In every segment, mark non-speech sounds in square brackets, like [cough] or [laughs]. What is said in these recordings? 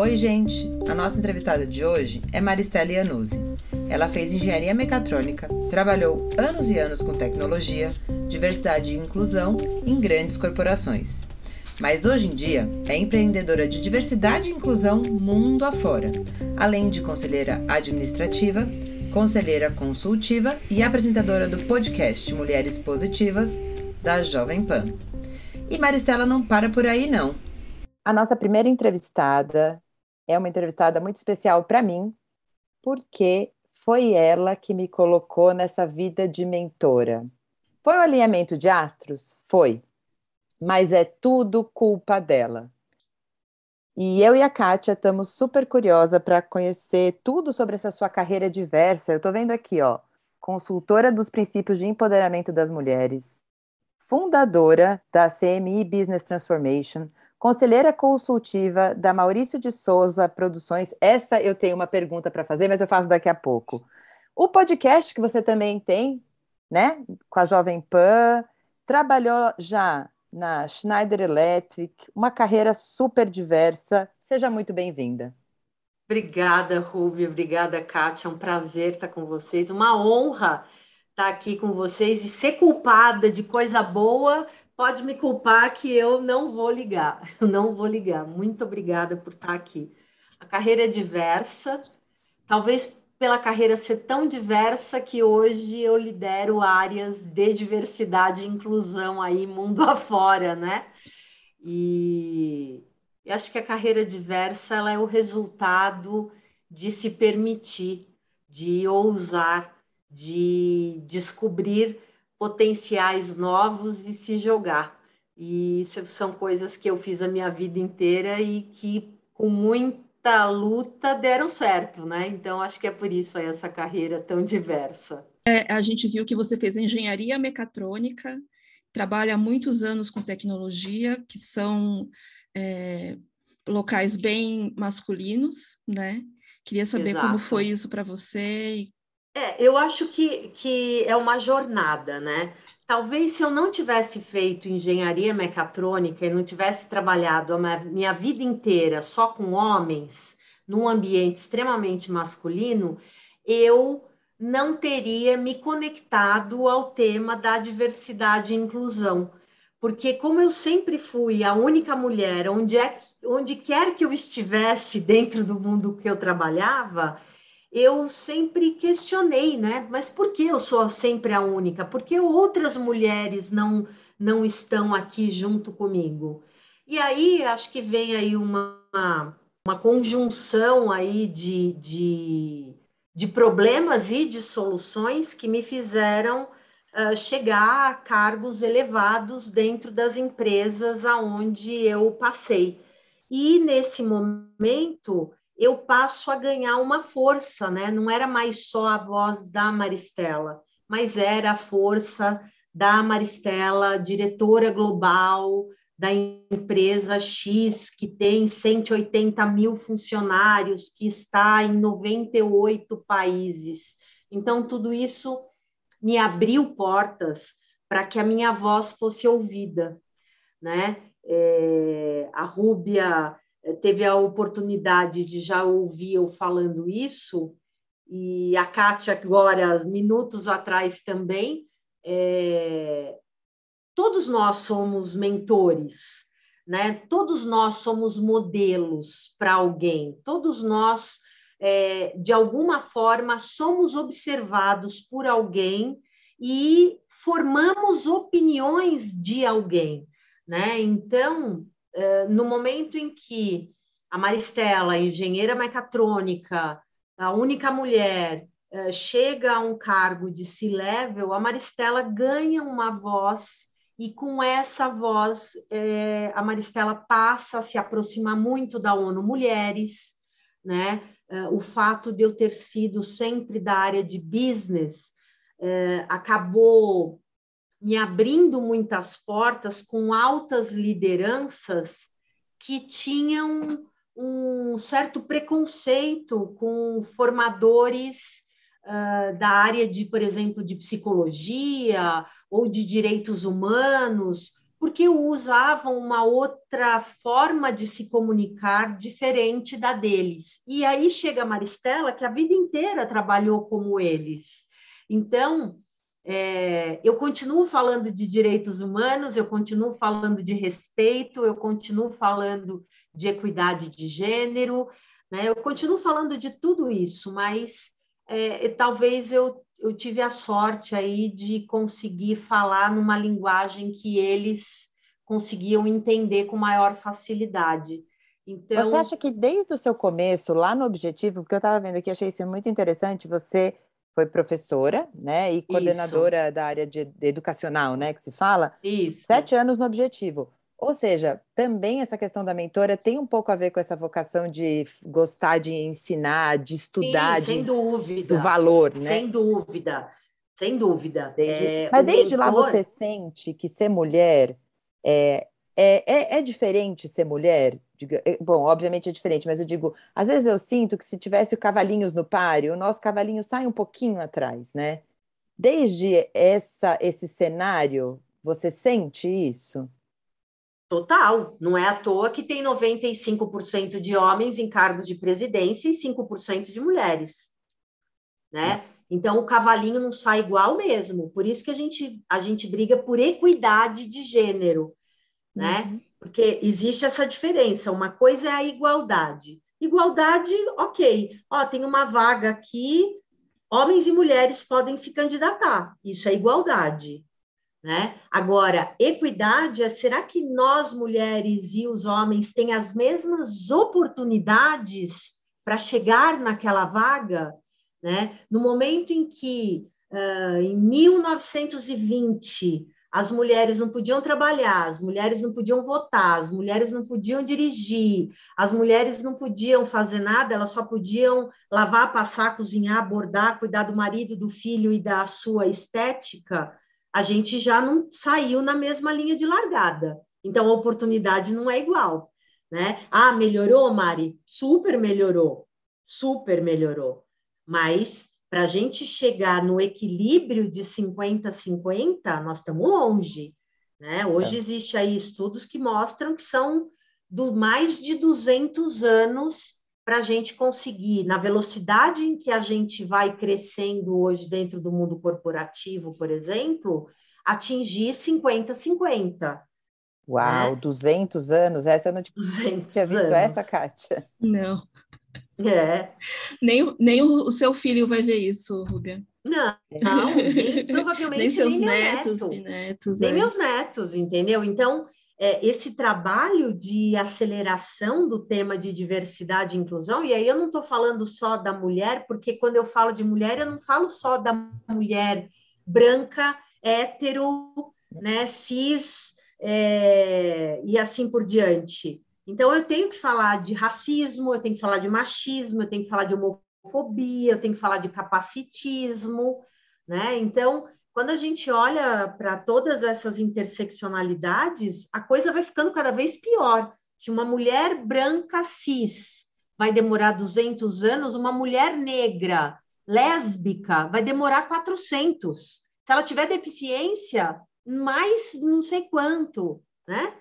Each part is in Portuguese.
Oi, gente! A nossa entrevistada de hoje é Maristela Iannuzzi. Ela fez engenharia mecatrônica, trabalhou anos e anos com tecnologia, diversidade e inclusão em grandes corporações. Mas hoje em dia é empreendedora de diversidade e inclusão mundo afora, além de conselheira administrativa, conselheira consultiva e apresentadora do podcast Mulheres Positivas da Jovem Pan. E Maristela não para por aí, não. A nossa primeira entrevistada é uma entrevistada muito especial para mim, porque foi ela que me colocou nessa vida de mentora. Foi o alinhamento de astros? Foi. Mas é tudo culpa dela. E eu e a Kátia estamos super curiosa para conhecer tudo sobre essa sua carreira diversa. Eu estou vendo aqui, ó, consultora dos princípios de empoderamento das mulheres, fundadora da CMI Business Transformation, conselheira consultiva da Maurício de Souza Produções. Essa eu tenho uma pergunta para fazer, mas eu faço daqui a pouco. O podcast que você também tem, né, com a Jovem Pan, trabalhou já na Schneider Electric, uma carreira super diversa. Seja muito bem-vinda. Obrigada, Ruby. Obrigada, Kátia. É um prazer estar com vocês. Uma honra estar aqui com vocês e ser culpada de coisa boa pode me culpar que eu não vou ligar. [laughs] Eu não vou ligar. Muito obrigada por estar aqui. A carreira é diversa, talvez pela carreira ser tão diversa que hoje eu lidero áreas de diversidade e inclusão aí mundo [laughs] afora, né? E eu acho que a carreira diversa ela é o resultado de se permitir, de ousar, de descobrir potenciais novos e se jogar. E isso são coisas que eu fiz a minha vida inteira e que com muita luta deram certo, né? Então acho que é por isso essa carreira tão diversa. É, a gente viu que você fez engenharia mecatrônica, trabalha há muitos anos com tecnologia, que são é, locais bem masculinos, né? Queria saber Exato. como foi isso para você e é, eu acho que, que é uma jornada, né? Talvez se eu não tivesse feito engenharia mecatrônica e não tivesse trabalhado a minha vida inteira só com homens, num ambiente extremamente masculino, eu não teria me conectado ao tema da diversidade e inclusão. Porque como eu sempre fui a única mulher, onde, é, onde quer que eu estivesse dentro do mundo que eu trabalhava, eu sempre questionei, né? Mas por que eu sou sempre a única? Por que outras mulheres não, não estão aqui junto comigo? E aí acho que vem aí uma, uma conjunção aí de, de, de problemas e de soluções que me fizeram uh, chegar a cargos elevados dentro das empresas aonde eu passei. E nesse momento eu passo a ganhar uma força, né? Não era mais só a voz da Maristela, mas era a força da Maristela, diretora global da empresa X, que tem 180 mil funcionários, que está em 98 países. Então, tudo isso me abriu portas para que a minha voz fosse ouvida, né? É, a Rúbia teve a oportunidade de já ouvir eu falando isso, e a Kátia agora, minutos atrás também, é, todos nós somos mentores, né? Todos nós somos modelos para alguém, todos nós, é, de alguma forma, somos observados por alguém e formamos opiniões de alguém, né? Então, eh, no momento em que a Maristela, engenheira mecatrônica, a única mulher, eh, chega a um cargo de C-level, a Maristela ganha uma voz e com essa voz eh, a Maristela passa a se aproximar muito da ONU Mulheres, né? o fato de eu ter sido sempre da área de business acabou me abrindo muitas portas com altas lideranças que tinham um certo preconceito com formadores uh, da área de, por exemplo, de psicologia ou de direitos humanos, porque usavam uma outra forma de se comunicar diferente da deles. E aí chega a Maristela, que a vida inteira trabalhou como eles. Então, é, eu continuo falando de direitos humanos, eu continuo falando de respeito, eu continuo falando de equidade de gênero, né? eu continuo falando de tudo isso, mas é, talvez eu eu tive a sorte aí de conseguir falar numa linguagem que eles conseguiam entender com maior facilidade. Então, você acha que desde o seu começo, lá no Objetivo, porque eu estava vendo aqui, achei isso muito interessante, você foi professora, né, e coordenadora isso. da área de, de, educacional, né, que se fala. Isso. Sete anos no Objetivo. Ou seja, também essa questão da mentora tem um pouco a ver com essa vocação de gostar de ensinar, de estudar, Sim, sem de, dúvida, do valor, né? Sem dúvida, sem dúvida. Desde, é, mas desde mentor... lá você sente que ser mulher é, é, é, é diferente ser mulher? É, bom, obviamente é diferente, mas eu digo, às vezes eu sinto que se tivesse cavalinhos no páreo, o nosso cavalinho sai um pouquinho atrás, né? Desde essa, esse cenário, você sente isso? Total, não é à toa que tem 95% de homens em cargos de presidência e 5% de mulheres, né? Então o cavalinho não sai igual mesmo. Por isso que a gente a gente briga por equidade de gênero, né? Uhum. Porque existe essa diferença. Uma coisa é a igualdade. Igualdade, ok. Ó, tem uma vaga aqui, homens e mulheres podem se candidatar. Isso é igualdade. Né? Agora, equidade é será que nós, mulheres e os homens, têm as mesmas oportunidades para chegar naquela vaga? Né? No momento em que, uh, em 1920, as mulheres não podiam trabalhar, as mulheres não podiam votar, as mulheres não podiam dirigir, as mulheres não podiam fazer nada, elas só podiam lavar, passar, cozinhar, bordar, cuidar do marido, do filho e da sua estética a gente já não saiu na mesma linha de largada. Então, a oportunidade não é igual. Né? Ah, melhorou, Mari? Super melhorou, super melhorou. Mas para a gente chegar no equilíbrio de 50-50, nós estamos longe. Né? Hoje é. existe aí estudos que mostram que são do mais de 200 anos para a gente conseguir, na velocidade em que a gente vai crescendo hoje dentro do mundo corporativo, por exemplo, atingir 50-50. Uau, né? 200 anos? Essa eu não tinha visto anos. essa, Kátia. Não. É. Nem, nem o, seu filho vai ver isso, Rubia. Não, não nem, provavelmente [laughs] nem seus nem netos, neto, netos. Nem é. meus netos, entendeu? Então, é, esse trabalho de aceleração do tema de diversidade e inclusão, e aí eu não estou falando só da mulher, porque quando eu falo de mulher, eu não falo só da mulher branca, hétero, né, cis, é, e assim por diante. Então, eu tenho que falar de racismo, eu tenho que falar de machismo, eu tenho que falar de homofobia, eu tenho que falar de capacitismo, né? Então, quando a gente olha para todas essas interseccionalidades, a coisa vai ficando cada vez pior. Se uma mulher branca cis vai demorar 200 anos, uma mulher negra lésbica vai demorar 400. Se ela tiver deficiência, mais não sei quanto, né?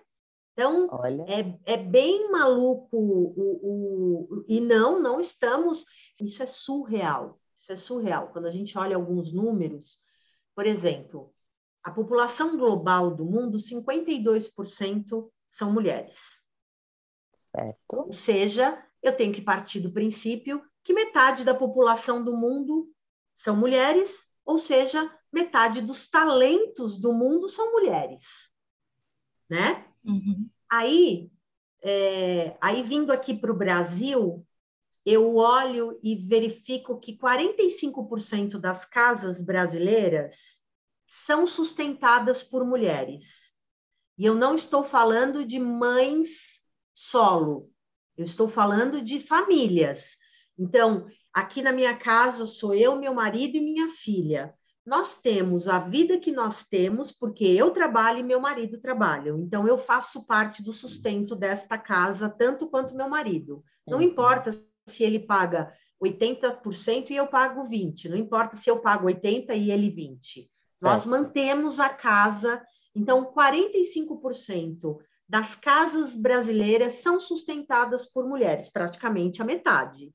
Então, é, é bem maluco o, o, o, e não, não estamos. Isso é surreal. Isso é surreal. Quando a gente olha alguns números, por exemplo, a população global do mundo, 52% são mulheres. Certo. Ou seja, eu tenho que partir do princípio que metade da população do mundo são mulheres, ou seja, metade dos talentos do mundo são mulheres, né? Uhum. Aí, é, aí vindo aqui para o Brasil, eu olho e verifico que 45% das casas brasileiras são sustentadas por mulheres. E eu não estou falando de mães solo, eu estou falando de famílias. Então, aqui na minha casa sou eu, meu marido e minha filha. Nós temos a vida que nós temos porque eu trabalho e meu marido trabalha. Então, eu faço parte do sustento desta casa, tanto quanto meu marido. Não uhum. importa se ele paga 80% e eu pago 20%, não importa se eu pago 80% e ele 20%. Certo. Nós mantemos a casa Então, 45% das casas brasileiras são sustentadas por mulheres, praticamente a metade.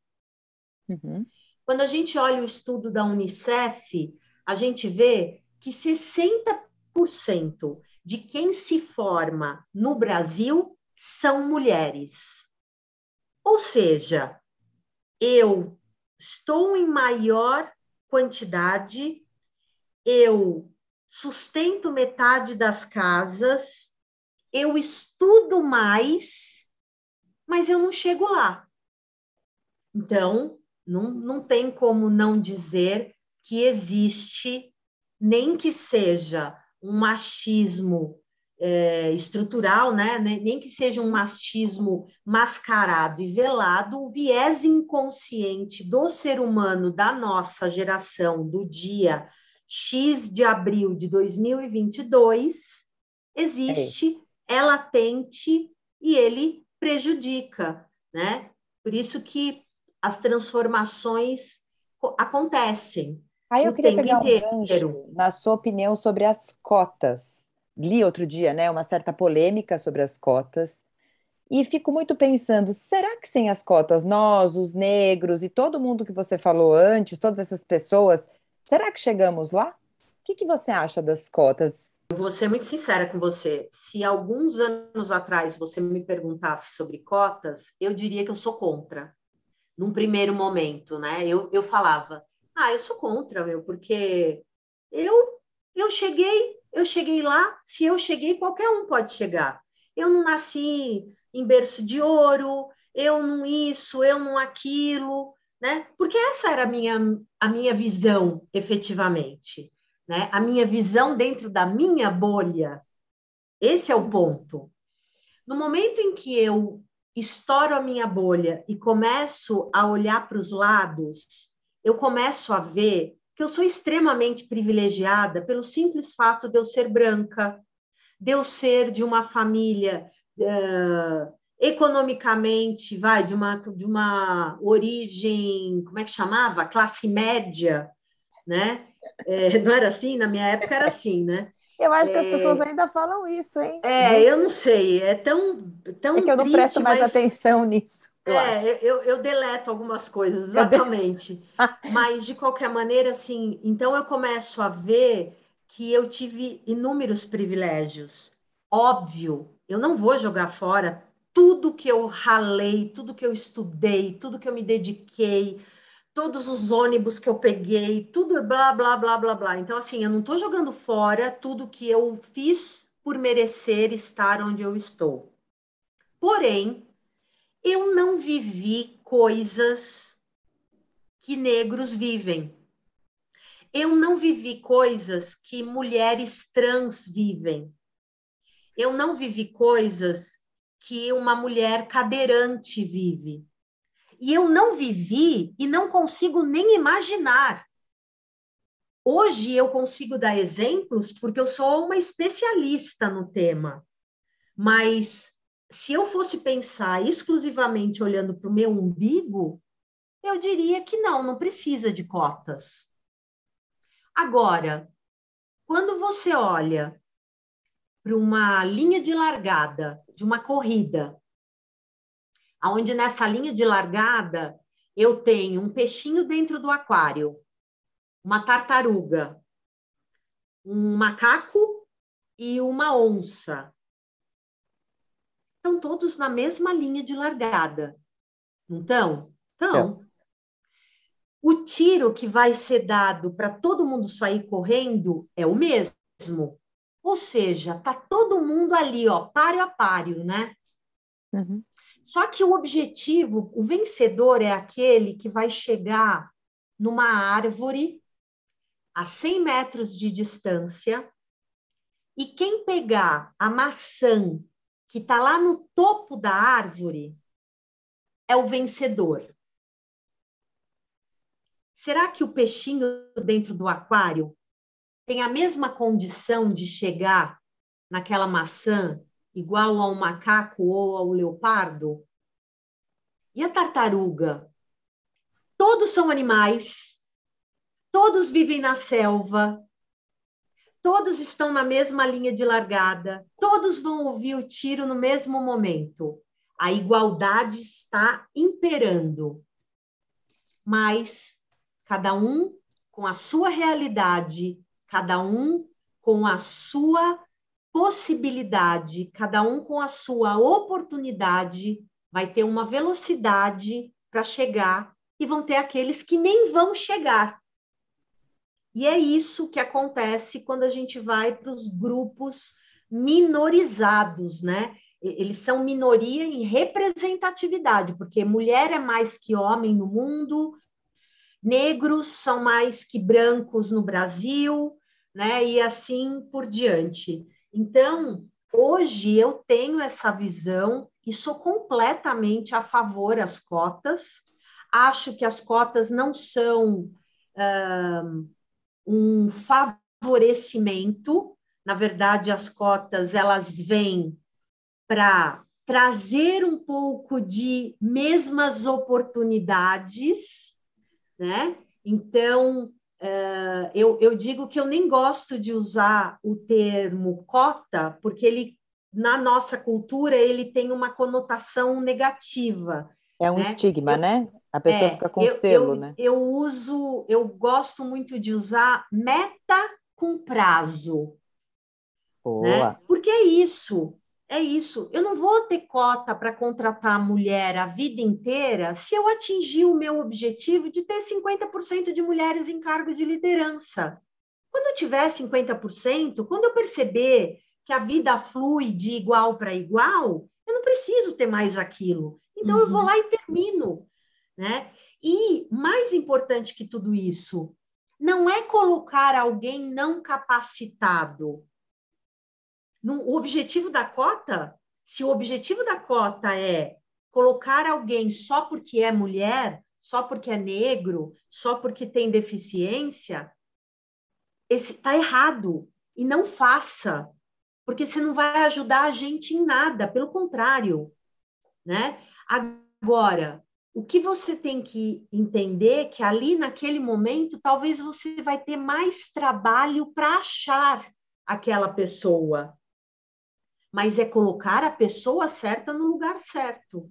Uhum. Quando a gente olha o estudo da Unicef, a gente vê que 60% de quem se forma no Brasil são mulheres. Ou seja, eu estou em maior quantidade, eu sustento metade das casas, eu estudo mais, mas eu não chego lá. Então, não, não tem como não dizer que existe, nem que seja um machismo é, estrutural, né? nem que seja um machismo mascarado e velado, o viés inconsciente do ser humano da nossa geração, do dia X de abril de 2022, existe, é, é latente e ele prejudica, né? Por isso que as transformações acontecem. Aí eu queria pegar inteiro. um gancho, na sua opinião, sobre as cotas. Li outro dia, né, uma certa polêmica sobre as cotas, e fico muito pensando, será que sem as cotas, nós, os negros e todo mundo que você falou antes, todas essas pessoas, será que chegamos lá? O que, que você acha das cotas? Eu vou ser muito sincera com você. Se alguns anos atrás você me perguntasse sobre cotas, eu diria que eu sou contra num primeiro momento, né? Eu, eu falava, ah, eu sou contra, meu, porque eu eu cheguei, eu cheguei lá, se eu cheguei, qualquer um pode chegar. Eu não nasci em berço de ouro, eu não isso, eu não aquilo, né? Porque essa era a minha, a minha visão, efetivamente, né? A minha visão dentro da minha bolha. Esse é o ponto. No momento em que eu estouro a minha bolha e começo a olhar para os lados, eu começo a ver que eu sou extremamente privilegiada pelo simples fato de eu ser branca, de eu ser de uma família uh, economicamente, vai, de uma, de uma origem, como é que chamava? Classe média, né? É, não era assim? Na minha época era assim, né? Eu acho que as pessoas é. ainda falam isso, hein? É, eu não sei, é tão, tão É que eu não triste, presto mais mas... atenção nisso. Eu é, eu, eu deleto algumas coisas, exatamente. [laughs] mas, de qualquer maneira, assim, então eu começo a ver que eu tive inúmeros privilégios. Óbvio, eu não vou jogar fora tudo que eu ralei, tudo que eu estudei, tudo que eu me dediquei, todos os ônibus que eu peguei, tudo blá, blá, blá, blá, blá. Então, assim, eu não estou jogando fora tudo que eu fiz por merecer estar onde eu estou. Porém, eu não vivi coisas que negros vivem. Eu não vivi coisas que mulheres trans vivem. Eu não vivi coisas que uma mulher cadeirante vive e eu não vivi e não consigo nem imaginar. Hoje eu consigo dar exemplos porque eu sou uma especialista no tema, mas se eu fosse pensar exclusivamente olhando para o meu umbigo, eu diria que não, não precisa de cotas. Agora, quando você olha para uma linha de largada de uma corrida onde nessa linha de largada eu tenho um peixinho dentro do aquário, uma tartaruga, um macaco e uma onça. Estão todos na mesma linha de largada. Então, então é. o tiro que vai ser dado para todo mundo sair correndo é o mesmo. Ou seja, tá todo mundo ali, ó, páreo a páreo, né? Uhum. Só que o objetivo, o vencedor é aquele que vai chegar numa árvore a 100 metros de distância e quem pegar a maçã que está lá no topo da árvore é o vencedor. Será que o peixinho dentro do aquário tem a mesma condição de chegar naquela maçã igual ao macaco ou ao leopardo? E a tartaruga? Todos são animais, todos vivem na selva, todos estão na mesma linha de largada, todos vão ouvir o tiro no mesmo momento. A igualdade está imperando. Mas cada um com a sua realidade, cada um com a sua possibilidade, cada um com a sua oportunidade, vai ter uma velocidade para chegar e vão ter aqueles que nem vão chegar. E é isso que acontece quando a gente vai para os grupos minorizados, né? Eles são minoria em representatividade, porque mulher é mais que homem no mundo, negros são mais que brancos no Brasil, né? E assim por diante. Então, hoje eu tenho essa visão e sou completamente a favor das cotas. Acho que as cotas não são um favorecimento. Na verdade, as cotas elas vêm para trazer um pouco de mesmas oportunidades, né? Então, uh, eu, eu digo que eu nem gosto de usar o termo cota, porque ele, na nossa cultura, ele tem uma conotação negativa. É um né? estigma, eu, né? A pessoa é, fica com eu, selo, eu, né? Eu uso, eu gosto muito de usar meta com prazo. Boa. Né? Porque é isso, é isso. Eu não vou ter cota para contratar mulher a vida inteira se eu atingir o meu objetivo de ter 50% de mulheres em cargo de liderança. Quando eu tiver 50%, quando eu perceber que a vida flui de igual para igual, eu não preciso ter mais aquilo. Então, uhum. eu vou uhum. lá e termino. Né? E, mais importante que tudo isso, não é colocar alguém não capacitado. No, o objetivo da cota, se o objetivo da cota é colocar alguém só porque é mulher, só porque é negro, só porque tem deficiência, está errado. E não faça, porque você não vai ajudar a gente em nada, pelo contrário. Né? Agora, o que você tem que entender que ali naquele momento talvez você vai ter mais trabalho para achar aquela pessoa. Mas é colocar a pessoa certa no lugar certo.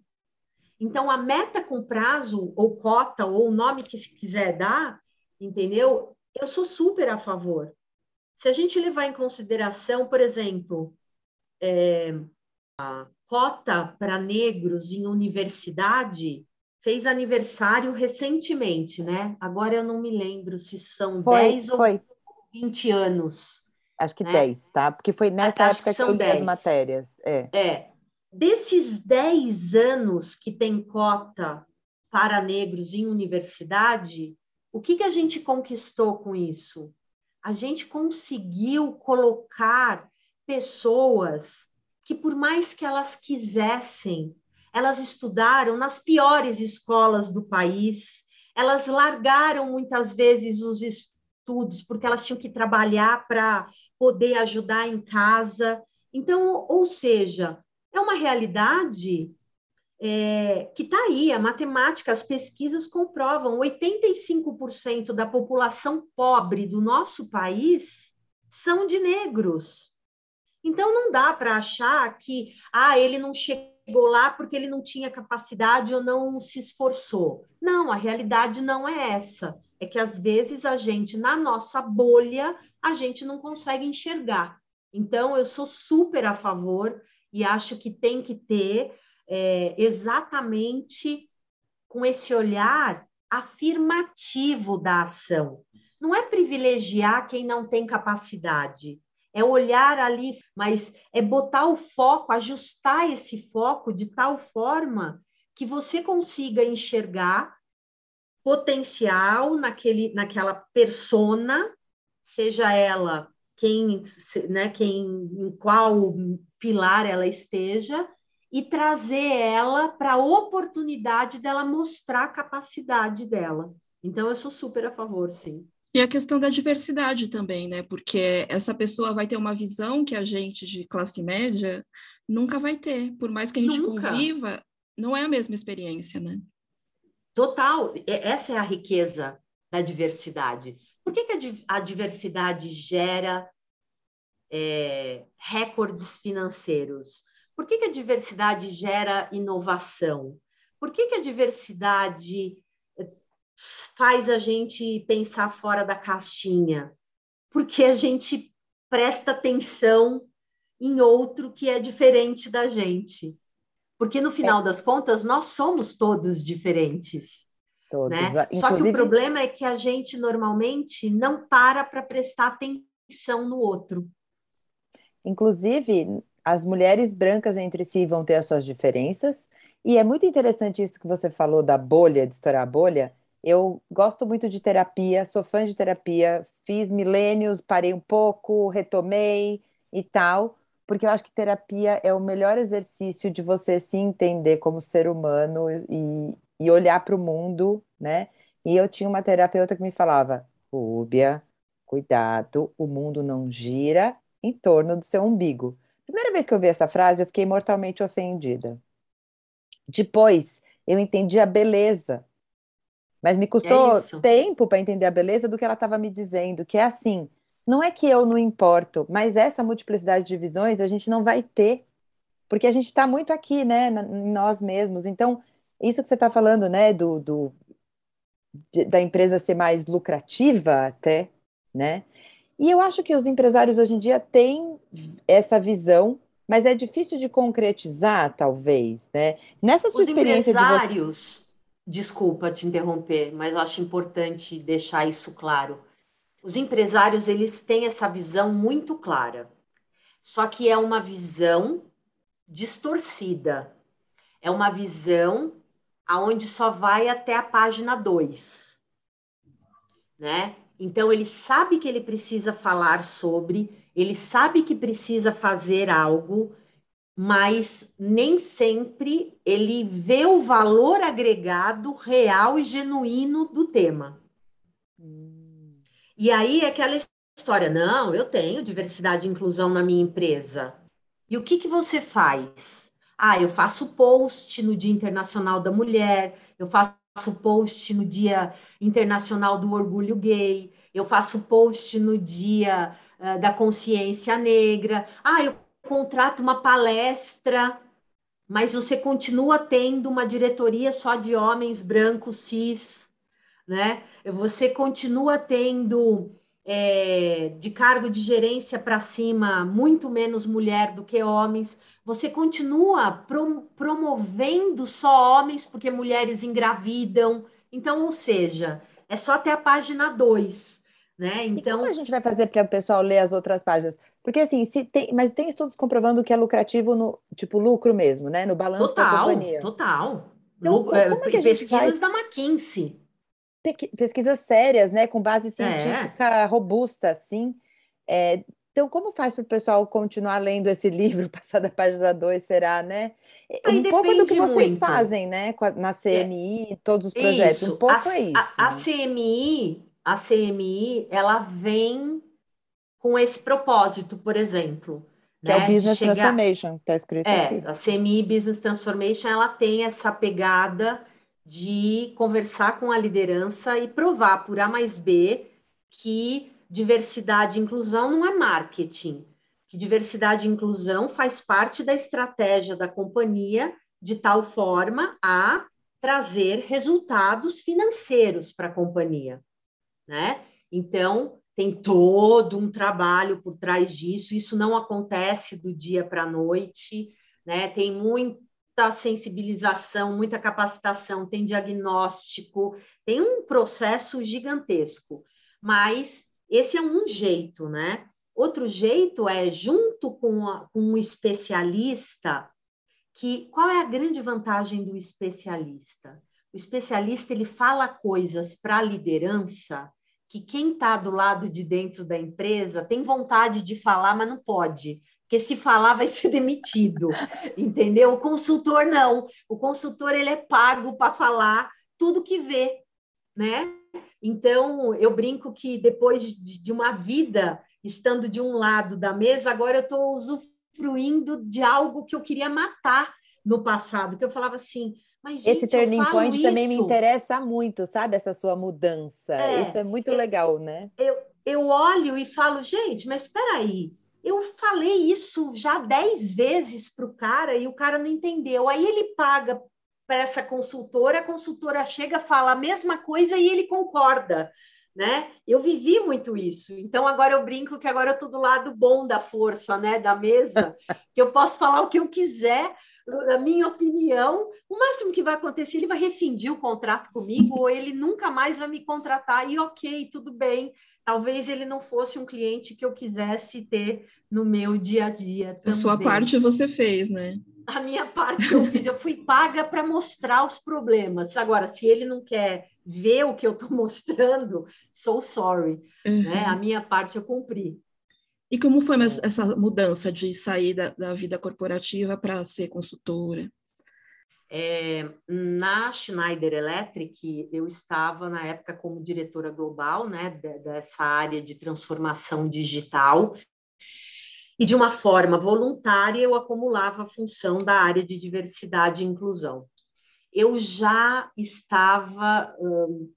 Então a meta com prazo ou cota ou o nome que se quiser dar, entendeu? Eu sou super a favor. Se a gente levar em consideração, por exemplo, é, a cota para negros em universidade, fez aniversário recentemente, né? Agora eu não me lembro se são foi, 10 foi. ou 20 anos. Acho que né? 10, tá? Porque foi nessa Acho época que, eu li as matérias. É. é. Desses 10 anos que tem cota para negros em universidade, o que, que a gente conquistou com isso? A gente conseguiu colocar pessoas que, por mais que elas quisessem, elas estudaram nas piores escolas do país, elas largaram muitas vezes os estudos porque elas tinham que trabalhar para poder ajudar em casa. Então, ou seja, é uma realidade é, que está aí, a matemática, as pesquisas comprovam, 85% da população pobre do nosso país são de negros. Então, não dá para achar que ah, ele não chegou chegou lá porque ele não tinha capacidade ou não se esforçou. Não, a realidade não é essa. É que às vezes a gente, na nossa bolha, a gente não consegue enxergar. Então, eu sou super a favor e acho que tem que ter é, exatamente com esse olhar afirmativo da ação. Não é privilegiar quem não tem capacidade, é olhar ali, mas é botar o foco, ajustar esse foco de tal forma que você consiga enxergar potencial naquele, naquela persona, seja ela quem, né, quem, em qual pilar ela esteja, e trazer ela para a oportunidade dela mostrar a capacidade dela. Então, eu sou super a favor, sim. E a questão da diversidade também, né? Porque essa pessoa vai ter uma visão que a gente de classe média nunca vai ter. Por mais que a gente nunca. conviva, não é a mesma experiência, né? Total. Essa é a riqueza da diversidade. Por que, que a, diversidade gera é, recordes financeiros? Por que, que a diversidade gera inovação? Por que, que a diversidade faz a gente pensar fora da caixinha? Porque a gente presta atenção em outro que é diferente da gente. Porque no final é. das contas, nós somos todos diferentes. Todos. Né? Inclusive... Só que o problema é que a gente normalmente não para para prestar atenção no outro. Inclusive, as mulheres brancas entre si vão ter as suas diferenças, e é muito interessante isso que você falou da bolha, de estourar a bolha. Eu gosto muito de terapia, sou fã de terapia, fiz milênios, parei um pouco, retomei e tal, porque eu acho que terapia é o melhor exercício de você se entender como ser humano e, e olhar para o mundo, né? E eu tinha uma terapeuta que me falava: Rúbia, cuidado, o mundo não gira em torno do seu umbigo. Primeira vez que eu vi essa frase, eu fiquei mortalmente ofendida. Depois, eu entendi a beleza. Mas me custou é tempo para entender a beleza do que ela estava me dizendo, que é assim, não é que eu não importo, mas essa multiplicidade de visões a gente não vai ter, porque a gente está muito aqui, né, em nós mesmos. Então, isso que você está falando, né, do, do de, da empresa ser mais lucrativa até, né? E eu acho que os empresários hoje em dia têm essa visão, mas é difícil de concretizar, talvez, né? Nessa sua os experiência empresários, de você... desculpa te interromper, mas eu acho importante deixar isso claro. Os empresários, eles têm essa visão muito clara. Só que é uma visão distorcida. É uma visão aonde só vai até a página 2. Né? Então, ele sabe que ele precisa falar sobre, ele sabe que precisa fazer algo, mas nem sempre ele vê o valor agregado real e genuíno do tema. Hum. E aí é aquela história, não, eu tenho diversidade e inclusão na minha empresa. E o que, que você faz? Ah, eu faço post no Dia Internacional da Mulher, eu faço post no Dia Internacional do Orgulho Gay, eu faço post no Dia uh, da Consciência Negra. Ah, eu contrato uma palestra, mas você continua tendo uma diretoria só de homens brancos cis, né? Você continua tendo é, de cargo de gerência para cima muito menos mulher do que homens você continua prom promovendo só homens porque mulheres engravidam. Então, ou seja, é só até a página 2. Né? Então, e como a gente vai fazer para o pessoal ler as outras páginas? Porque assim, se tem, mas tem estudos comprovando que é lucrativo no tipo lucro mesmo, né? No balanço total, da companhia. Total. Então, como é que a gente pesquisas da McKinsey. Pesquisas sérias, né? Com base é. científica é. robusta, assim. É, então, como faz para o pessoal continuar lendo esse [laughs] livro, passar da página 2, será, né? Aí um pouco do que vocês muito. fazem, né? Na CMI, é. todos os projetos. Isso. Um pouco a, é isso. A, a, CMI, a CMI, ela vem com esse propósito, por exemplo. Que né? é o né, Business chegar... Transformation, está escrito é, aqui. A CMI Business Transformation, ela tem essa pegada de conversar com a liderança e provar por A mais B que diversidade e inclusão não é marketing, que diversidade e inclusão faz parte da estratégia da companhia de tal forma a trazer resultados financeiros para a companhia, né? Então, tem todo um trabalho por trás disso, isso não acontece do dia para a noite, né? Tem muita sensibilização, muita capacitação, tem diagnóstico, tem um processo gigantesco, mas esse é um jeito, né? Outro jeito é, junto com, a, com um especialista, que qual é a grande vantagem do especialista? O especialista ele fala coisas para a liderança que quem está do lado de dentro da empresa tem vontade de falar, mas não pode, porque se falar vai [laughs] ser demitido, entendeu? O consultor não. O consultor ele é pago para falar tudo que vê, né? Então, eu brinco que depois de uma vida estando de um lado da mesa, agora eu estou usufruindo de algo que eu queria matar no passado, que eu falava assim, mas gente, esse turning point isso. também me interessa muito, sabe? Essa sua mudança. É, isso é muito legal, né? Eu, eu olho e falo, gente, mas espera aí, eu falei isso já dez vezes para o cara e o cara não entendeu. Aí ele paga para essa consultora, a consultora chega, fala a mesma coisa e ele concorda. Né? Eu vivi muito isso. Então agora eu brinco que agora eu estou do lado bom da força, né, da mesa, [laughs] que eu posso falar o que eu quiser, na minha opinião, o máximo que vai acontecer, ele vai rescindir o contrato comigo ou ele nunca mais vai me contratar e ok, tudo bem. Talvez ele não fosse um cliente que eu quisesse ter no meu dia a dia. Também. A sua parte você fez, né? A minha parte eu fiz, eu fui paga para mostrar os problemas. Agora, se ele não quer ver o que eu estou [laughs] mostrando, sou sorry. Uhum. Né? A minha parte eu cumpri. E como foi essa mudança de sair da, da vida corporativa para ser consultora? É, na Schneider Electric, eu estava na época como diretora global, né, dessa área de transformação digital, e de uma forma voluntária eu acumulava a função da área de diversidade e inclusão. Eu já estava hum,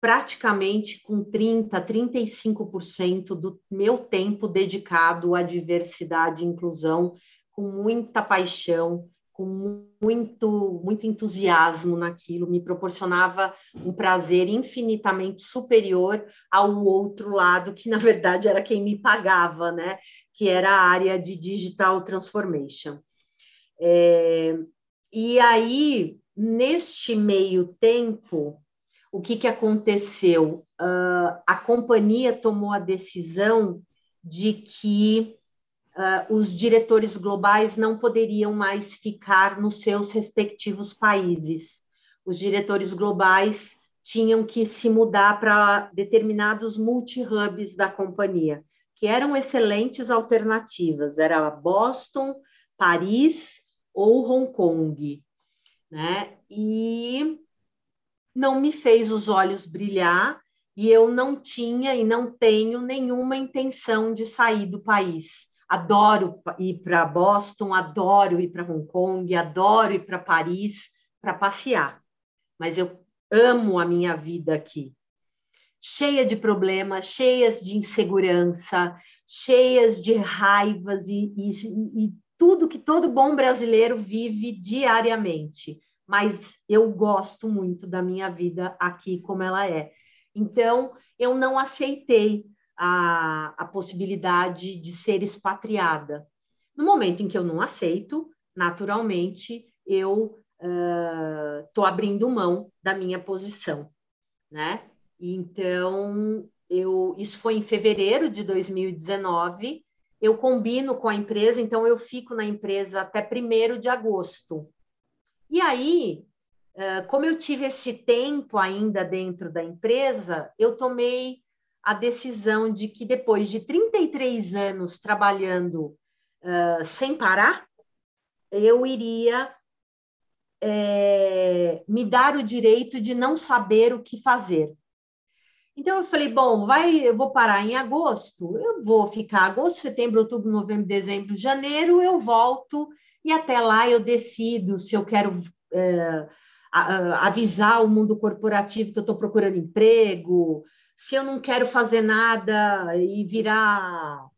praticamente com 30%, 35% do meu tempo dedicado à diversidade e inclusão, com muita paixão, com muito, muito entusiasmo naquilo, me proporcionava um prazer infinitamente superior ao outro lado, que na verdade era quem me pagava, né? Que era a área de digital transformation. É, e aí, neste meio tempo, o que, que aconteceu? Uh, a companhia tomou a decisão de que uh, os diretores globais não poderiam mais ficar nos seus respectivos países. Os diretores globais tinham que se mudar para determinados multi-hubs da companhia, que eram excelentes alternativas, era Boston, Paris ou Hong Kong, né? E não me fez os olhos brilhar e eu não tinha e não tenho nenhuma intenção de sair do país adoro ir para Boston, adoro ir para Hong Kong, adoro ir para Paris para passear, mas eu amo a minha vida aqui. Cheia de problemas, cheias de insegurança, cheias de raivas e, e, e tudo que todo bom brasileiro vive diariamente. Mas eu gosto muito da minha vida aqui como ela é. Então, eu não aceitei a, a possibilidade de ser expatriada. No momento em que eu não aceito, naturalmente, eu estou uh, abrindo mão da minha posição, né? Então, eu, isso foi em fevereiro de 2019, eu combino com a empresa, então eu fico na empresa até 1 de agosto. E aí, uh, como eu tive esse tempo ainda dentro da empresa, eu tomei a decisão de que depois de 33 anos trabalhando uh, sem parar, eu iria é, me dar o direito de não saber o que fazer. Então eu falei, bom, vai, eu vou parar em agosto, eu vou ficar agosto, setembro, outubro, novembro, dezembro, janeiro, eu volto e até lá eu decido se eu quero é, avisar o mundo corporativo que eu estou procurando emprego, se eu não quero fazer nada e virar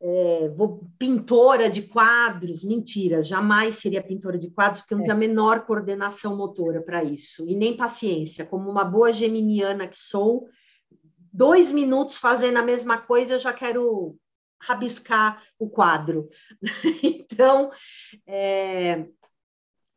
é, vou, pintora de quadros, mentira, jamais seria pintora de quadros, porque eu não é. tenho a menor coordenação motora para isso, e nem paciência. Como uma boa geminiana que sou, dois minutos fazendo a mesma coisa, eu já quero rabiscar o quadro. [laughs] então, é,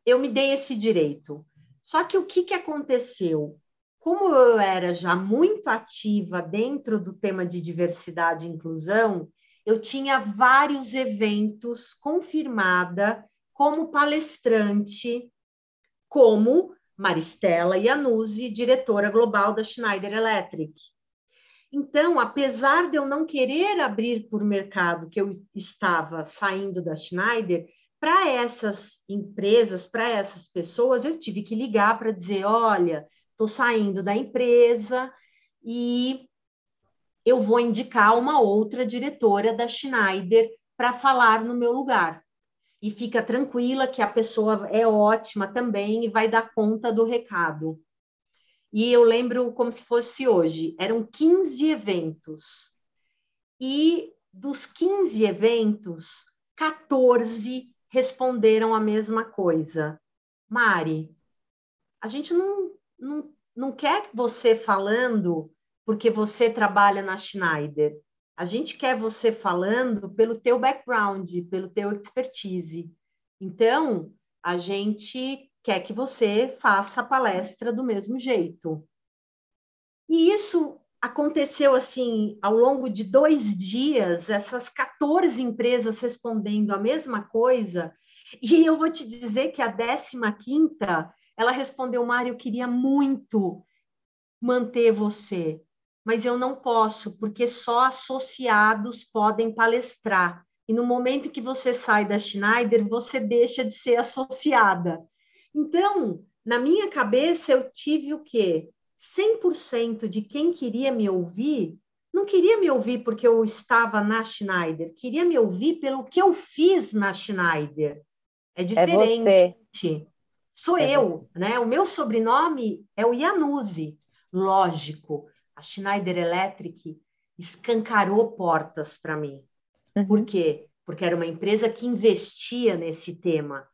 eu me dei esse direito. Só que o que, que aconteceu? como eu era já muito ativa dentro do tema de diversidade e inclusão, eu tinha vários eventos confirmada como palestrante, como Maristela Iannuzzi, diretora global da Schneider Electric. Então, apesar de eu não querer abrir por mercado, que eu estava saindo da Schneider, para essas empresas, para essas pessoas, eu tive que ligar para dizer: olha, estou saindo da empresa e eu vou indicar uma outra diretora da Schneider para falar no meu lugar. E fica tranquila que a pessoa é ótima também e vai dar conta do recado. E eu lembro como se fosse hoje, eram 15 eventos. E dos 15 eventos, 14 responderam a mesma coisa. Mari, a gente não, não, não quer você falando porque você trabalha na Schneider. A gente quer você falando pelo teu background, pelo teu expertise. Então, a gente quer que você faça a palestra do mesmo jeito. E isso aconteceu assim ao longo de dois dias, essas 14 empresas respondendo a mesma coisa. E eu vou te dizer que a 15 quinta, ela respondeu, Mário, eu queria muito manter você, mas eu não posso, porque só associados podem palestrar. E no momento que você sai da Schneider, você deixa de ser associada. Então, na minha cabeça, eu tive o quê? 100% de quem queria me ouvir não queria me ouvir porque eu estava na Schneider, queria me ouvir pelo que eu fiz na Schneider. É, é diferente. É Sou é eu, né? O meu sobrenome é o Iannuzzi. Lógico, a Schneider Electric escancarou portas para mim. Uhum. Por quê? Porque era uma empresa que investia nesse tema,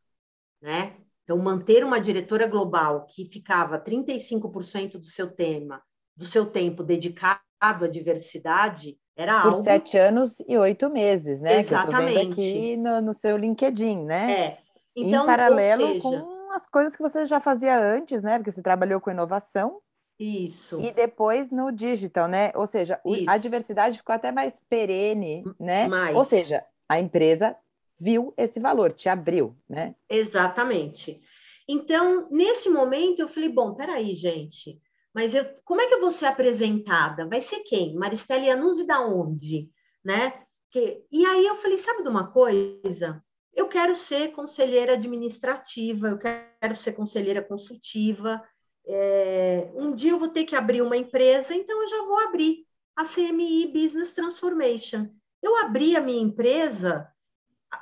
né? Então, manter uma diretora global que ficava 35% do seu tema, do seu tempo dedicado à diversidade, era Por algo... sete anos e oito meses, né? Exatamente. Que eu tô vendo aqui no, no seu LinkedIn, né? É. Então, em paralelo seja... com as coisas que você já fazia antes, né? Porque você trabalhou com inovação. Isso. E depois no digital, né? Ou seja, Isso. a diversidade ficou até mais perene, né? Mais. Ou seja, a empresa viu esse valor, te abriu, né? Exatamente. Então, nesse momento, eu falei, bom, peraí, gente, mas eu, como é que eu vou ser apresentada? Vai ser quem? Maristela Anuzzi da onde? Né? Que, e aí eu falei, sabe de uma coisa? Eu quero ser conselheira administrativa, eu quero ser conselheira consultiva. É, um dia eu vou ter que abrir uma empresa, então eu já vou abrir a CMI Business Transformation. Eu abri a minha empresa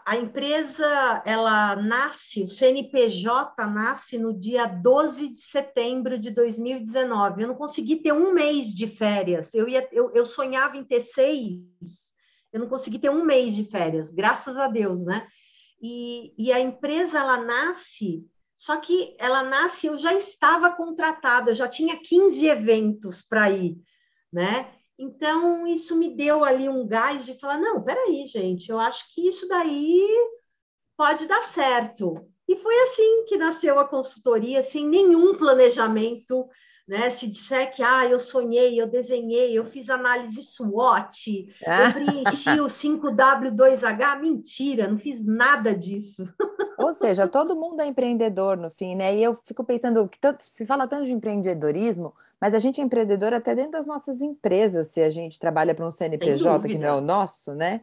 a empresa ela nasce, o CNPJ nasce no dia 12 de setembro de 2019. Eu não consegui ter um mês de férias. Eu, ia, eu, eu sonhava em ter seis, eu não consegui ter um mês de férias, graças a Deus, né? E, e a empresa ela nasce, só que ela nasce, eu já estava contratada, eu já tinha 15 eventos para ir, né? Então, isso me deu ali um gás de falar: não, peraí, gente, eu acho que isso daí pode dar certo. E foi assim que nasceu a consultoria, sem nenhum planejamento. Né? Se disser que ah, eu sonhei, eu desenhei, eu fiz análise SWOT, eu ah. preenchi o 5W2H, mentira, não fiz nada disso. [laughs] Ou seja, todo mundo é empreendedor no fim, né? E eu fico pensando que tanto, se fala tanto de empreendedorismo, mas a gente é empreendedor até dentro das nossas empresas, se a gente trabalha para um CNPJ que não é o nosso, né?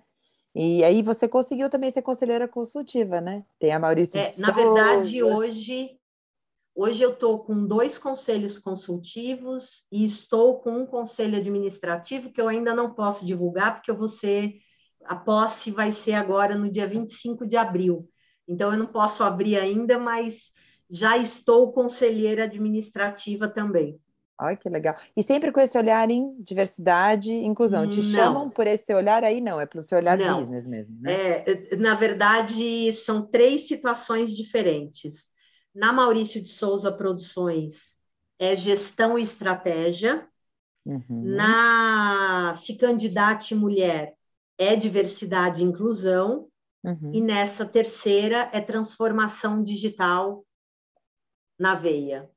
E aí você conseguiu também ser conselheira consultiva, né? Tem a Maurício é, Na verdade, hoje, hoje eu estou com dois conselhos consultivos e estou com um conselho administrativo que eu ainda não posso divulgar, porque eu vou ser, a posse vai ser agora no dia 25 de abril. Então, eu não posso abrir ainda, mas já estou conselheira administrativa também. Olha que legal. E sempre com esse olhar em diversidade e inclusão. Te não. chamam por esse olhar aí? Não, é pelo seu olhar não. business mesmo, né? É, na verdade, são três situações diferentes. Na Maurício de Souza Produções, é gestão e estratégia. Uhum. Na Se Candidate Mulher, é diversidade e inclusão. Uhum. E nessa terceira, é transformação digital na veia.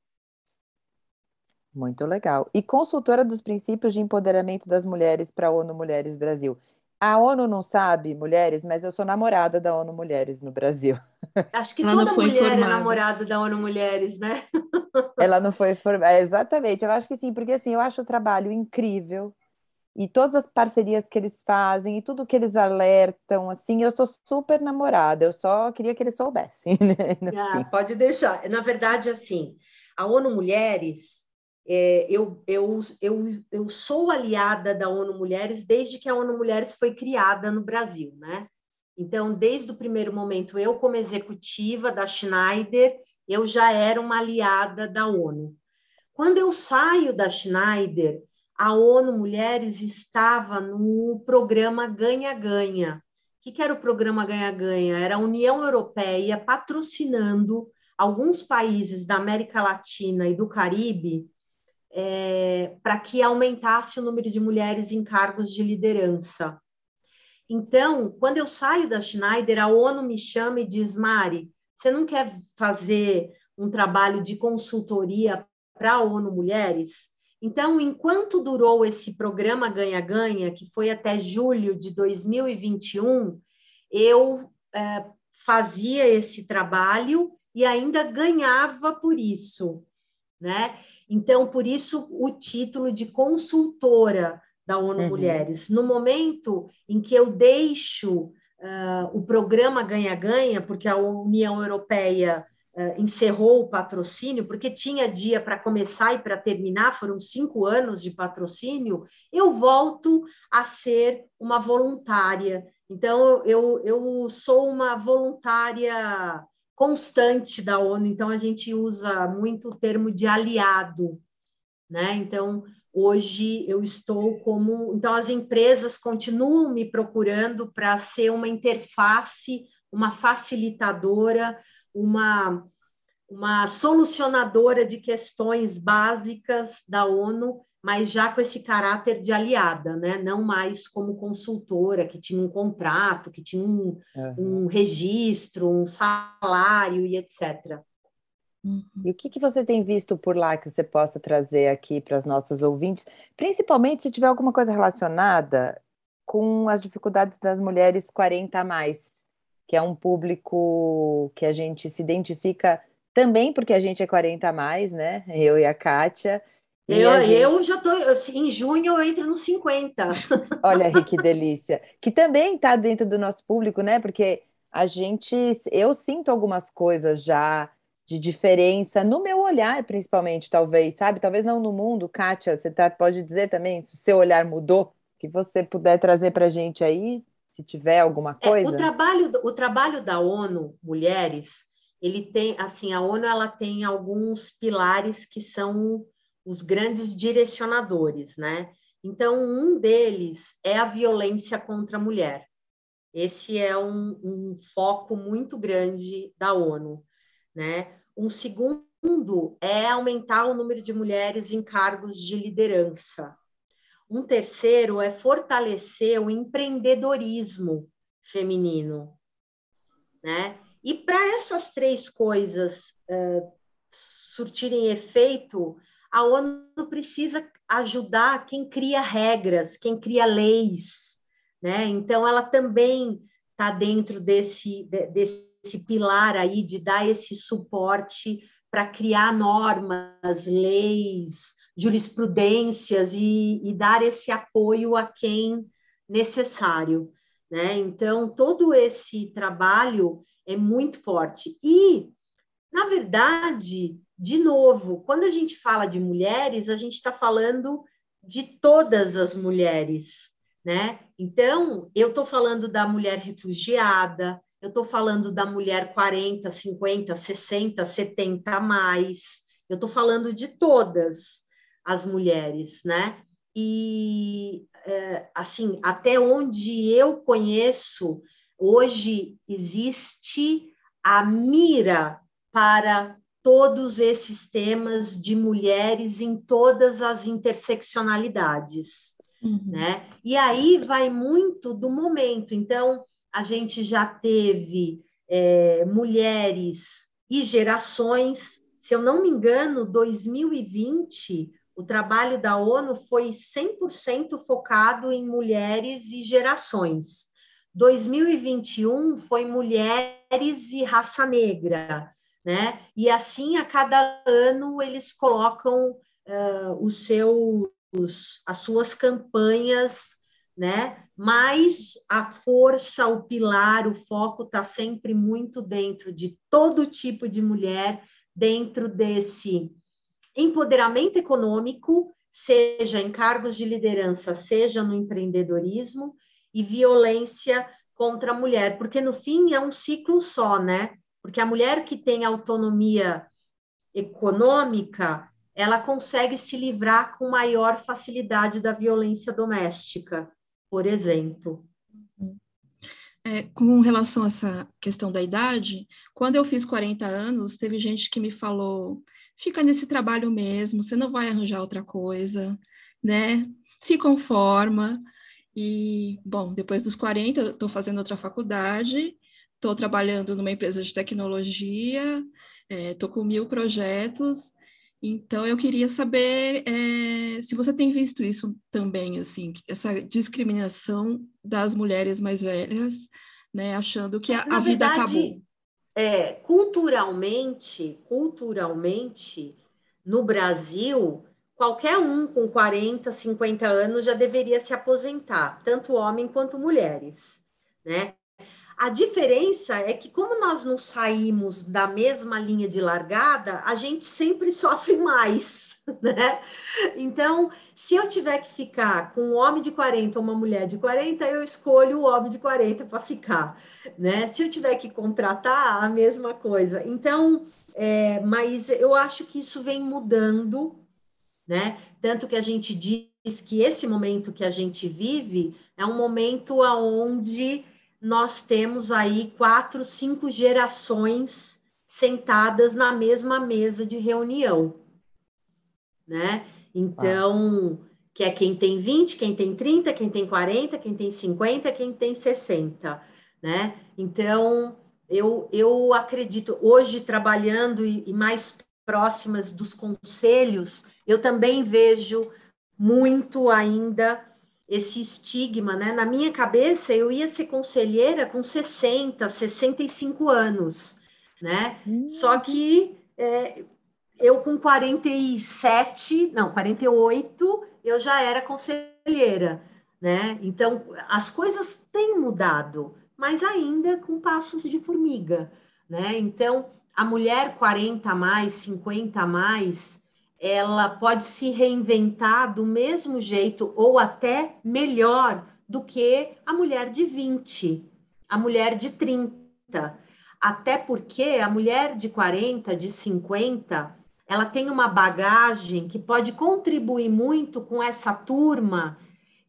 Muito legal. E consultora dos princípios de empoderamento das mulheres para a ONU Mulheres Brasil. A ONU não sabe, mulheres, mas eu sou namorada da ONU Mulheres no Brasil. [laughs] Acho que Ela toda mulher é informada. é namorada da ONU Mulheres, né? [laughs] Ela não foi formada. É, exatamente, eu acho que sim, porque assim, eu acho o trabalho incrível e todas as parcerias que eles fazem e tudo que eles alertam, assim, eu sou super namorada, eu só queria que eles soubessem. [laughs] Né? Ah, pode deixar. Na verdade, assim, a ONU Mulheres é, eu, eu, eu, eu sou aliada da ONU Mulheres desde que a ONU Mulheres foi criada no Brasil, né? Então, desde o primeiro momento, eu, como executiva da Schneider, eu já era uma aliada da ONU. Quando eu saio da Schneider, a ONU Mulheres estava no programa Ganha-Ganha. O que era o programa Ganha-Ganha? Era a União Europeia patrocinando alguns países da América Latina e do Caribe é, para que aumentasse o número de mulheres em cargos de liderança. Então, quando eu saio da Schneider, a ONU me chama e diz: Mari, você não quer fazer um trabalho de consultoria para a ONU Mulheres? Então, enquanto durou esse programa Ganha-Ganha, que foi até julho de 2021, eu é, fazia esse trabalho e ainda ganhava por isso, né? Então, por isso o título de consultora da ONU uhum. Mulheres. No momento em que eu deixo uh, o programa Ganha-Ganha, porque a União Europeia uh, encerrou o patrocínio, porque tinha dia para começar e para terminar, foram cinco anos de patrocínio, eu volto a ser uma voluntária. Então, eu, eu sou uma voluntária constante da ONU, então a gente usa muito o termo de aliado, né? Então, hoje eu estou como. Então, as empresas continuam me procurando para ser uma interface, uma facilitadora, uma, uma solucionadora de questões básicas da ONU mas já com esse caráter de aliada, né? não mais como consultora, que tinha um contrato, que tinha um, uhum. um registro, um salário e etc. Uhum. E o que, que você tem visto por lá que você possa trazer aqui para as nossas ouvintes, principalmente se tiver alguma coisa relacionada com as dificuldades das mulheres 40 a mais, que é um público que a gente se identifica também porque a gente é 40 a mais, né? Eu e a Kátia, eu, gente... eu já estou, em junho eu entro nos [laughs] 50. Olha aí que delícia. Que também está dentro do nosso público, né? Porque a gente, eu sinto algumas coisas já de diferença no meu olhar, principalmente, talvez, sabe? Talvez não no mundo. Kátia, você tá, pode dizer também se o seu olhar mudou, que você puder trazer para a gente aí, se tiver alguma coisa. É, o, trabalho, o trabalho da ONU Mulheres, ele tem, assim, a ONU ela tem alguns pilares que são os grandes direcionadores, né? Então, um deles é a violência contra a mulher. Esse é um, um foco muito grande da ONU, né? Um segundo é aumentar o número de mulheres em cargos de liderança. Um terceiro é fortalecer o empreendedorismo feminino, né? E para essas três coisas uh, surtirem efeito, a ONU precisa ajudar quem cria regras, quem cria leis, né? Então ela também está dentro desse, desse pilar aí de dar esse suporte para criar normas, leis, jurisprudências e, e, dar esse apoio a quem necessário, né? Então todo esse trabalho é muito forte e na verdade de novo, quando a gente fala de mulheres, a gente está falando de todas as mulheres, né? Então, eu estou falando da mulher refugiada, eu estou falando da mulher 40, 50, 60, 70 a mais, eu estou falando de todas as mulheres, né? E, é, assim, até onde eu conheço, hoje existe a mira para todos esses temas de mulheres em todas as interseccionalidades, uhum. né? E aí vai muito do momento. Então, a gente já teve é, mulheres e gerações. Se eu não me engano, 2020, o trabalho da ONU foi 100% focado em mulheres e gerações. 2021 foi mulheres e raça negra né? E assim, a cada ano, eles colocam uh, os seus, as suas campanhas, né? Mas a força, o pilar, o foco está sempre muito dentro de todo tipo de mulher, dentro desse empoderamento econômico, seja em cargos de liderança, seja no empreendedorismo, e violência contra a mulher, porque no fim é um ciclo só, né? Porque a mulher que tem autonomia econômica, ela consegue se livrar com maior facilidade da violência doméstica, por exemplo. É, com relação a essa questão da idade, quando eu fiz 40 anos, teve gente que me falou: fica nesse trabalho mesmo, você não vai arranjar outra coisa, né? Se conforma. E, bom, depois dos 40, eu estou fazendo outra faculdade, estou trabalhando numa empresa de tecnologia, estou é, com mil projetos, então, eu queria saber é, se você tem visto isso também, assim, essa discriminação das mulheres mais velhas, né, achando que a, a vida verdade, acabou. É, culturalmente, culturalmente, no Brasil, qualquer um com 40, 50 anos já deveria se aposentar, tanto homem quanto mulheres, né? A diferença é que, como nós não saímos da mesma linha de largada, a gente sempre [laughs] sofre mais, né? Então, se eu tiver que ficar com um homem de 40 ou uma mulher de 40, eu escolho o homem de 40 para ficar, né? Se eu tiver que contratar, a mesma coisa. Então, é, mas eu acho que isso vem mudando, né? Tanto que a gente diz que esse momento que a gente vive é um momento onde nós temos aí quatro, cinco gerações sentadas na mesma mesa de reunião, né? Então, ah. que é quem tem 20, quem tem 30, quem tem 40, quem tem 50, quem tem 60, né? Então, eu, eu acredito, hoje trabalhando e, e mais próximas dos conselhos, eu também vejo muito ainda esse estigma, né? Na minha cabeça, eu ia ser conselheira com 60, 65 anos, né? Uhum. Só que é, eu com 47, não, 48, eu já era conselheira, né? Então, as coisas têm mudado, mas ainda com passos de formiga, né? Então, a mulher 40 a mais, 50 a mais, ela pode se reinventar do mesmo jeito ou até melhor do que a mulher de 20, a mulher de 30. Até porque a mulher de 40, de 50, ela tem uma bagagem que pode contribuir muito com essa turma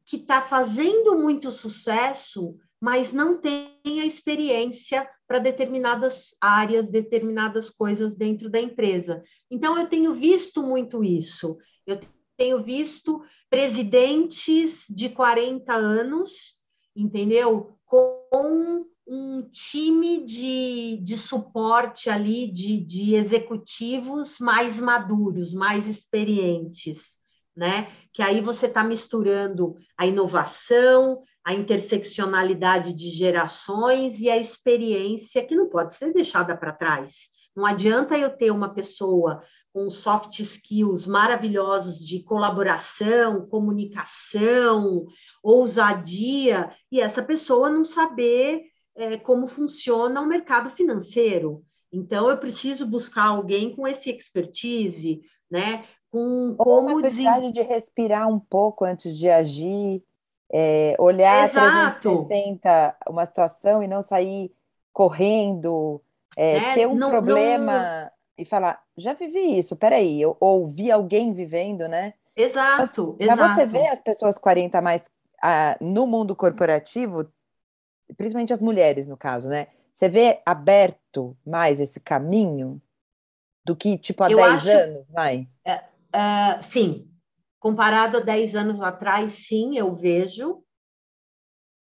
que está fazendo muito sucesso, mas não tem a experiência para determinadas áreas, determinadas coisas dentro da empresa. Então, eu tenho visto muito isso. Eu tenho visto presidentes de 40 anos, entendeu? Com um time de, de suporte ali, de, de executivos mais maduros, mais experientes, né? Que aí você está misturando a inovação, a interseccionalidade de gerações e a experiência que não pode ser deixada para trás. Não adianta eu ter uma pessoa com soft skills maravilhosos de colaboração, comunicação, ousadia, e essa pessoa não saber é, como funciona o mercado financeiro. Então, eu preciso buscar alguém com esse expertise, né? Com Ou como uma capacidade de respirar um pouco antes de agir, é, olhar Exato. 360 uma situação e não sair correndo, é, é, ter um não, problema não... e falar, já vivi isso, peraí, eu ouvi alguém vivendo, né? Exato, Para você ver as pessoas 40 mais ah, no mundo corporativo, principalmente as mulheres, no caso, né? Você vê aberto mais esse caminho do que, tipo, há eu 10 acho... anos, vai? É, é, sim, Comparado a 10 anos atrás, sim, eu vejo.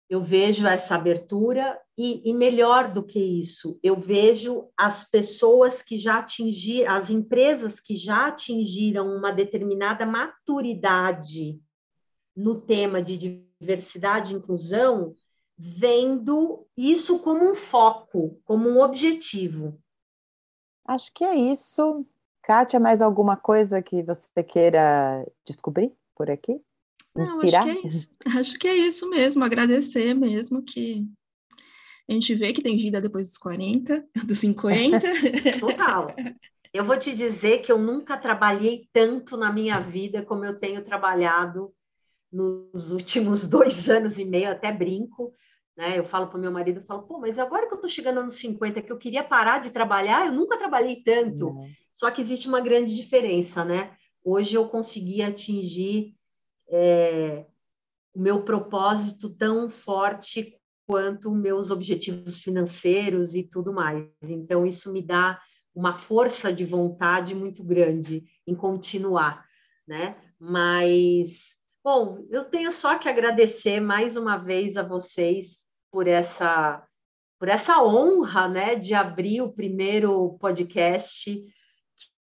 Eu vejo essa abertura e, e, melhor do que isso, eu vejo as pessoas que já atingiram, as empresas que já atingiram uma determinada maturidade no tema de diversidade e inclusão, vendo isso como um foco, como um objetivo. Acho que é isso. Kátia, mais alguma coisa que você queira descobrir por aqui? Não, acho que, é isso. acho que é isso mesmo, agradecer mesmo que a gente vê que tem vida depois dos 40, [laughs] dos 50. Total. Eu vou te dizer que eu nunca trabalhei tanto na minha vida como eu tenho trabalhado nos últimos [laughs] dois anos e meio, até brinco, né? Eu falo para o meu marido, eu falo, pô, mas agora que eu estou chegando nos 50, que eu queria parar de trabalhar, eu nunca trabalhei tanto. Uhum. Só que existe uma grande diferença, né? hoje eu consegui atingir é, o meu propósito tão forte quanto meus objetivos financeiros e tudo mais. Então, isso me dá uma força de vontade muito grande em continuar, né? Mas, bom, eu tenho só que agradecer mais uma vez a vocês por essa por essa honra, né, de abrir o primeiro podcast,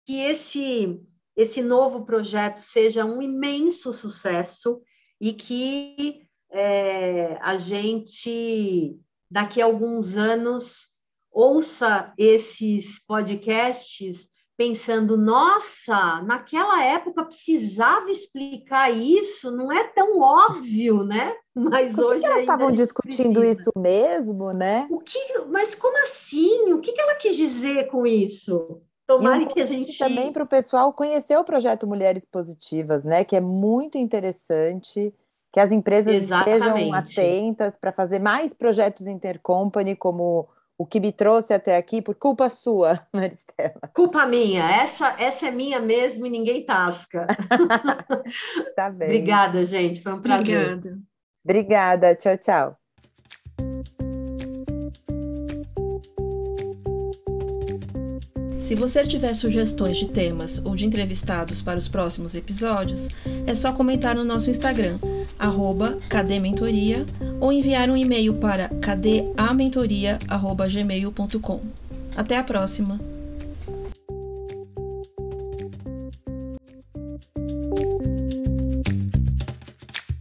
que esse esse novo projeto seja um imenso sucesso e que é, a gente, daqui a alguns anos, ouça esses podcasts pensando, nossa, naquela época precisava explicar isso, não é tão óbvio, né? [laughs] Mas Por que hoje que elas estavam discutindo precisa. isso mesmo, né? O que, mas como assim? O que, que ela quis dizer com isso? Tomara um que a gente também para o pessoal conhecer o projeto Mulheres Positivas, né? Que é muito interessante que as empresas Exatamente. estejam atentas para fazer mais projetos intercompany, como o que me trouxe até aqui, por culpa sua, [laughs] Maristela. Culpa minha, essa, essa é minha mesmo e ninguém tasca. [laughs] tá bem. Obrigada, gente, foi um prazer. Obrigada. Obrigada, tchau, tchau. Se você tiver sugestões de temas ou de entrevistados para os próximos episódios, é só comentar no nosso Instagram, cadementoria, ou enviar um e-mail para cadeamentoria.gmail.com. Até a próxima!